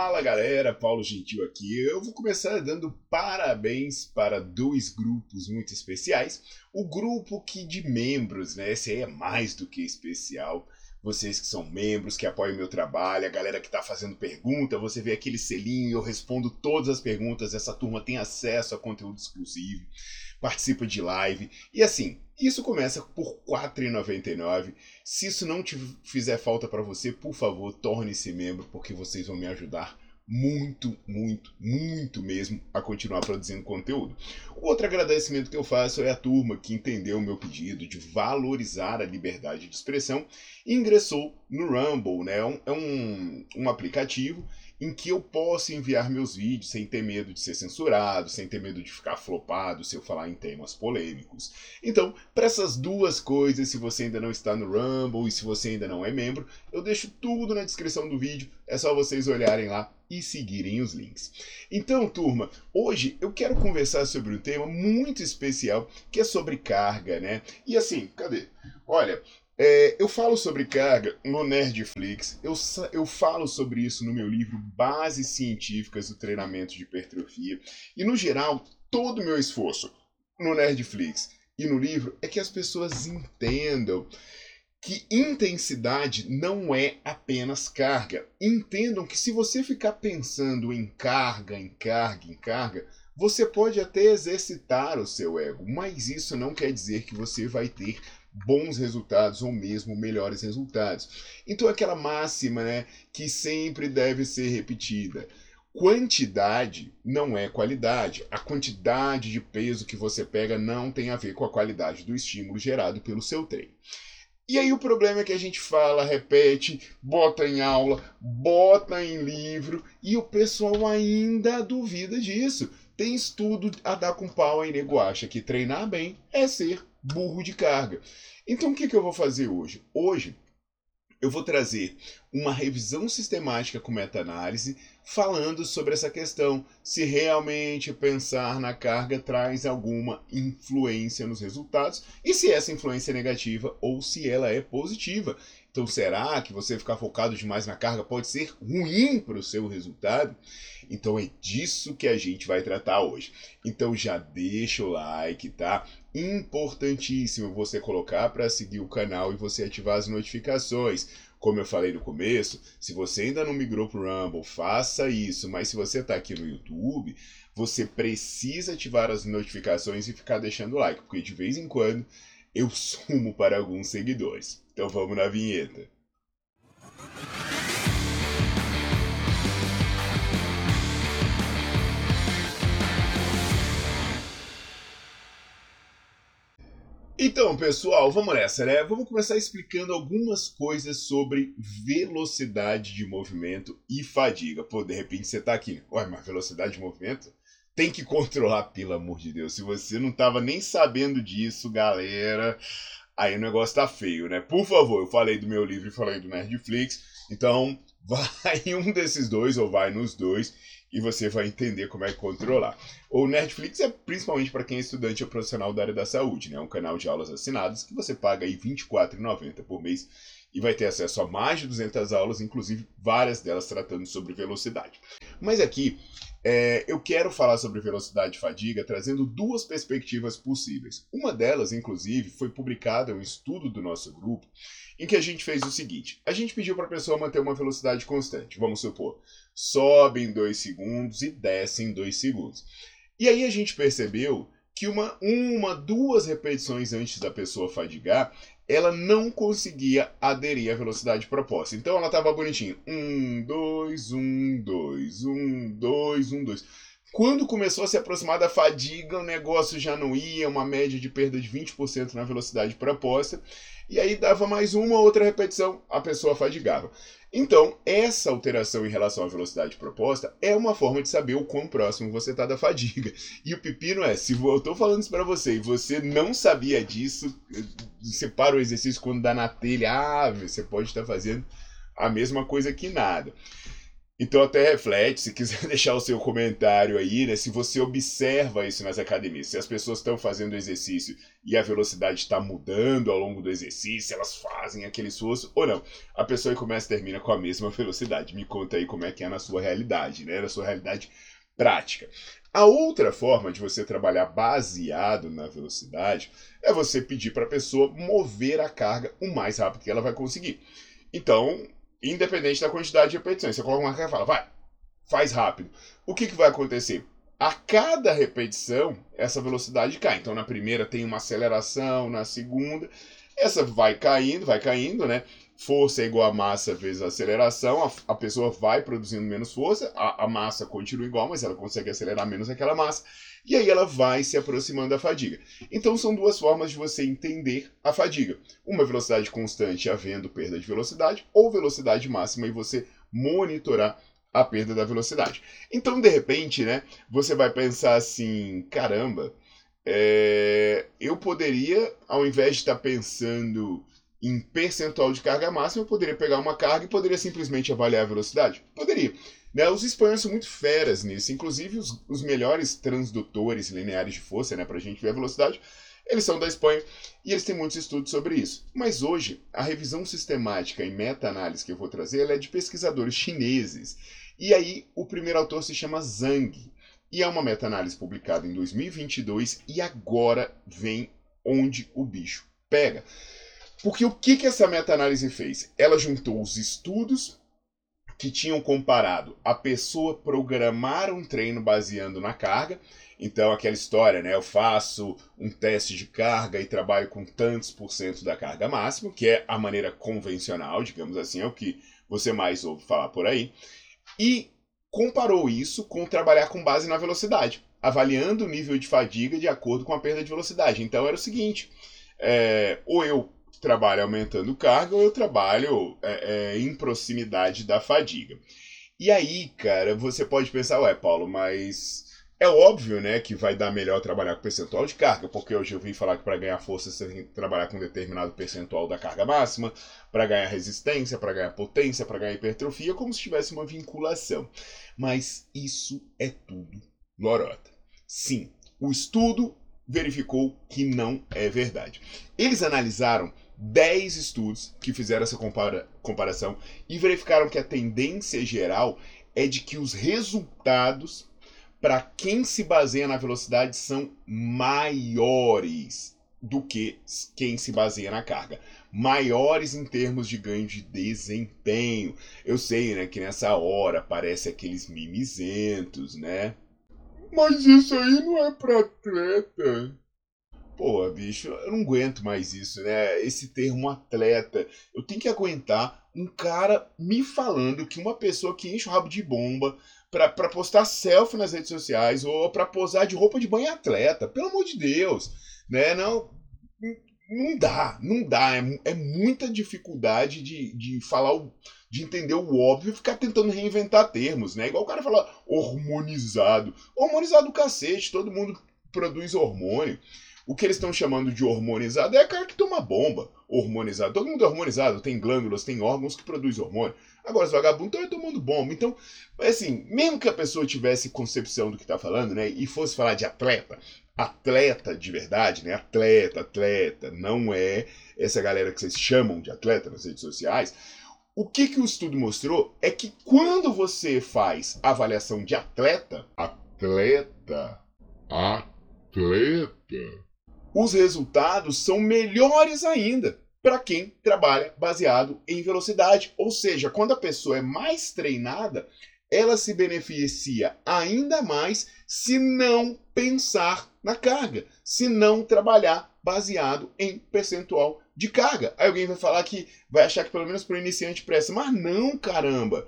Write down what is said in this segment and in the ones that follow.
Fala galera, Paulo Gentil aqui. Eu vou começar dando parabéns para dois grupos muito especiais. O grupo que de membros, né? Esse aí é mais do que especial vocês que são membros, que apoiam o meu trabalho, a galera que está fazendo pergunta, você vê aquele selinho, eu respondo todas as perguntas, essa turma tem acesso a conteúdo exclusivo, participa de live. E assim, isso começa por R$ 4,99. Se isso não te fizer falta para você, por favor, torne-se membro, porque vocês vão me ajudar muito, muito, muito mesmo a continuar produzindo conteúdo. O outro agradecimento que eu faço é a turma que entendeu o meu pedido de valorizar a liberdade de expressão e ingressou no Rumble, né? É um, é um, um aplicativo em que eu posso enviar meus vídeos sem ter medo de ser censurado, sem ter medo de ficar flopado se eu falar em temas polêmicos. Então, para essas duas coisas, se você ainda não está no Rumble e se você ainda não é membro, eu deixo tudo na descrição do vídeo, é só vocês olharem lá e seguirem os links. Então, turma, hoje eu quero conversar sobre um tema muito especial que é sobre carga, né? E assim, cadê? Olha, é, eu falo sobre carga no Nerdflix, eu, eu falo sobre isso no meu livro Bases Científicas do Treinamento de Hipertrofia, e no geral, todo o meu esforço no Nerdflix e no livro é que as pessoas entendam que intensidade não é apenas carga. Entendam que se você ficar pensando em carga, em carga, em carga, você pode até exercitar o seu ego, mas isso não quer dizer que você vai ter bons resultados ou mesmo melhores resultados. Então aquela máxima, né, que sempre deve ser repetida. Quantidade não é qualidade. A quantidade de peso que você pega não tem a ver com a qualidade do estímulo gerado pelo seu treino. E aí o problema é que a gente fala, repete, bota em aula, bota em livro e o pessoal ainda duvida disso. Tem estudo a dar com pau aí, nego acha que treinar bem é ser burro de carga. Então o que, que eu vou fazer hoje? Hoje eu vou trazer uma revisão sistemática com meta-análise falando sobre essa questão, se realmente pensar na carga traz alguma influência nos resultados e se essa influência é negativa ou se ela é positiva. Então, será que você ficar focado demais na carga pode ser ruim para o seu resultado? Então, é disso que a gente vai tratar hoje. Então, já deixa o like, tá? Importantíssimo você colocar para seguir o canal e você ativar as notificações. Como eu falei no começo, se você ainda não migrou para o Rumble, faça isso. Mas se você está aqui no YouTube, você precisa ativar as notificações e ficar deixando like, porque de vez em quando eu sumo para alguns seguidores. Então vamos na vinheta. Então, pessoal, vamos nessa, né? Vamos começar explicando algumas coisas sobre velocidade de movimento e fadiga. Pô, de repente você tá aqui, ué, mas velocidade de movimento? Tem que controlar, pelo amor de Deus. Se você não tava nem sabendo disso, galera, aí o negócio tá feio, né? Por favor, eu falei do meu livro e falei do Nerdflix, então vai em um desses dois ou vai nos dois e você vai entender como é controlar. O Netflix é principalmente para quem é estudante ou profissional da área da saúde, né? É um canal de aulas assinadas que você paga aí R$ 24,90 por mês e vai ter acesso a mais de 200 aulas, inclusive várias delas tratando sobre velocidade. Mas aqui é, eu quero falar sobre velocidade e fadiga trazendo duas perspectivas possíveis. Uma delas, inclusive, foi publicada um estudo do nosso grupo, em que a gente fez o seguinte: a gente pediu para a pessoa manter uma velocidade constante. Vamos supor, sobe em 2 segundos e desce em 2 segundos. E aí a gente percebeu que uma, uma, duas repetições antes da pessoa fadigar, ela não conseguia aderir à velocidade proposta. Então ela estava bonitinha. Um, dois, um, dois, um, dois, um, dois. Quando começou a se aproximar da fadiga, o negócio já não ia, uma média de perda de 20% na velocidade proposta. E aí dava mais uma outra repetição, a pessoa fadigava. Então, essa alteração em relação à velocidade proposta é uma forma de saber o quão próximo você está da fadiga. E o pepino é, se eu estou falando isso para você e você não sabia disso, você para o exercício quando dá na telha, ah, você pode estar fazendo a mesma coisa que nada. Então até reflete, se quiser deixar o seu comentário aí, né? Se você observa isso nas academias, se as pessoas estão fazendo exercício e a velocidade está mudando ao longo do exercício, elas fazem aquele esforço ou não. A pessoa começa e termina com a mesma velocidade. Me conta aí como é que é na sua realidade, né? Na sua realidade prática. A outra forma de você trabalhar baseado na velocidade é você pedir para a pessoa mover a carga o mais rápido que ela vai conseguir. Então, independente da quantidade de repetições. Você coloca uma carga e fala, vai, faz rápido. O que, que vai acontecer? A cada repetição, essa velocidade cai. Então, na primeira tem uma aceleração, na segunda, essa vai caindo, vai caindo, né? Força é igual a massa vezes a aceleração, a, a pessoa vai produzindo menos força, a, a massa continua igual, mas ela consegue acelerar menos aquela massa, e aí ela vai se aproximando da fadiga. Então são duas formas de você entender a fadiga: uma velocidade constante havendo perda de velocidade, ou velocidade máxima e você monitorar a perda da velocidade. Então, de repente, né, você vai pensar assim: caramba, é, eu poderia, ao invés de estar pensando em percentual de carga máxima, eu poderia pegar uma carga e poderia simplesmente avaliar a velocidade? Poderia. Né? Os espanhóis são muito feras nisso, inclusive os, os melhores transdutores lineares de força, né, para a gente ver a velocidade, eles são da Espanha e eles têm muitos estudos sobre isso. Mas hoje, a revisão sistemática e meta-análise que eu vou trazer é de pesquisadores chineses. E aí, o primeiro autor se chama Zhang. E é uma meta-análise publicada em 2022 e agora vem onde o bicho pega. Porque o que, que essa meta-análise fez? Ela juntou os estudos que tinham comparado a pessoa programar um treino baseando na carga. Então, aquela história, né? Eu faço um teste de carga e trabalho com tantos por cento da carga máxima, que é a maneira convencional, digamos assim, é o que você mais ouve falar por aí. E comparou isso com trabalhar com base na velocidade, avaliando o nível de fadiga de acordo com a perda de velocidade. Então, era o seguinte: é, ou eu trabalho aumentando carga ou eu trabalho é, é, em proximidade da fadiga. E aí, cara, você pode pensar, ué, Paulo, mas é óbvio, né, que vai dar melhor trabalhar com percentual de carga, porque hoje eu vi falar que para ganhar força você tem que trabalhar com determinado percentual da carga máxima, para ganhar resistência, para ganhar potência, para ganhar hipertrofia, como se tivesse uma vinculação. Mas isso é tudo lorota. Sim, o estudo verificou que não é verdade. Eles analisaram 10 estudos que fizeram essa compara comparação e verificaram que a tendência geral é de que os resultados para quem se baseia na velocidade são maiores do que quem se baseia na carga. Maiores em termos de ganho de desempenho. Eu sei, né, que nessa hora aparece aqueles mimizentos, né? Mas isso aí não é para atleta. Pô, bicho, eu não aguento mais isso, né? Esse termo atleta. Eu tenho que aguentar um cara me falando que uma pessoa que enche o rabo de bomba pra, pra postar selfie nas redes sociais ou pra posar de roupa de banho é atleta. Pelo amor de Deus, né? Não, não dá, não dá. É, é muita dificuldade de, de falar o, de entender o óbvio e ficar tentando reinventar termos, né? Igual o cara falar hormonizado. Hormonizado cacete, todo mundo produz hormônio. O que eles estão chamando de hormonizado é cara que toma bomba. Hormonizado. Todo mundo é hormonizado. Tem glândulas, tem órgãos que produzem hormônio. Agora, os vagabundos estão tomando bomba. Então, assim, mesmo que a pessoa tivesse concepção do que está falando, né? E fosse falar de atleta, atleta de verdade, né? Atleta, atleta, não é essa galera que vocês chamam de atleta nas redes sociais. O que, que o estudo mostrou é que quando você faz avaliação de atleta, atleta, atleta, os resultados são melhores ainda para quem trabalha baseado em velocidade. Ou seja, quando a pessoa é mais treinada, ela se beneficia ainda mais se não pensar na carga, se não trabalhar baseado em percentual de carga. Aí alguém vai falar que vai achar que pelo menos para o iniciante presta, mas não, caramba.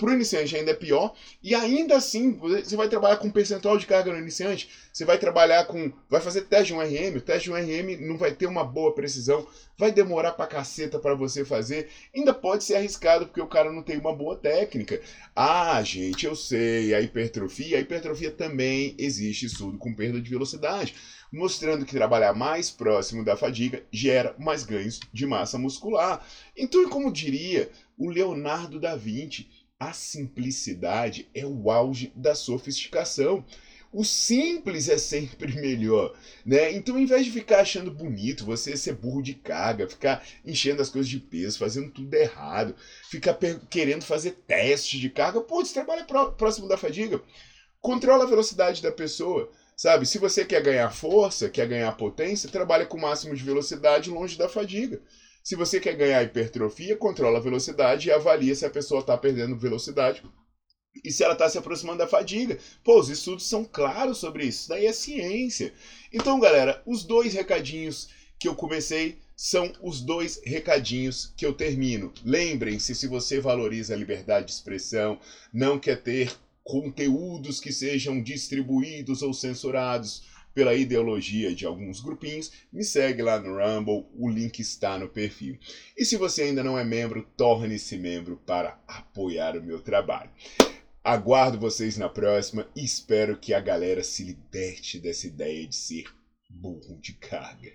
Para o iniciante ainda é pior. E ainda assim, você vai trabalhar com percentual de carga no iniciante. Você vai trabalhar com. Vai fazer teste de um RM. O teste de um RM não vai ter uma boa precisão. Vai demorar pra caceta para você fazer. Ainda pode ser arriscado porque o cara não tem uma boa técnica. Ah, gente, eu sei. A hipertrofia. A hipertrofia também existe estudo com perda de velocidade. Mostrando que trabalhar mais próximo da fadiga gera mais ganhos de massa muscular. Então, como diria o Leonardo da Vinci a simplicidade é o auge da sofisticação. O simples é sempre melhor, né? Então, ao invés de ficar achando bonito, você ser burro de carga, ficar enchendo as coisas de peso, fazendo tudo errado, ficar querendo fazer testes de carga, pô, você trabalha próximo da fadiga. Controla a velocidade da pessoa, sabe? Se você quer ganhar força, quer ganhar potência, trabalha com o máximo de velocidade longe da fadiga. Se você quer ganhar hipertrofia, controla a velocidade e avalia se a pessoa está perdendo velocidade e se ela está se aproximando da fadiga. Pô, os estudos são claros sobre isso. Daí é ciência. Então, galera, os dois recadinhos que eu comecei são os dois recadinhos que eu termino. Lembrem-se, se você valoriza a liberdade de expressão, não quer ter conteúdos que sejam distribuídos ou censurados pela ideologia de alguns grupinhos, me segue lá no Rumble, o link está no perfil. E se você ainda não é membro, torne-se membro para apoiar o meu trabalho. Aguardo vocês na próxima e espero que a galera se liberte dessa ideia de ser burro de carga.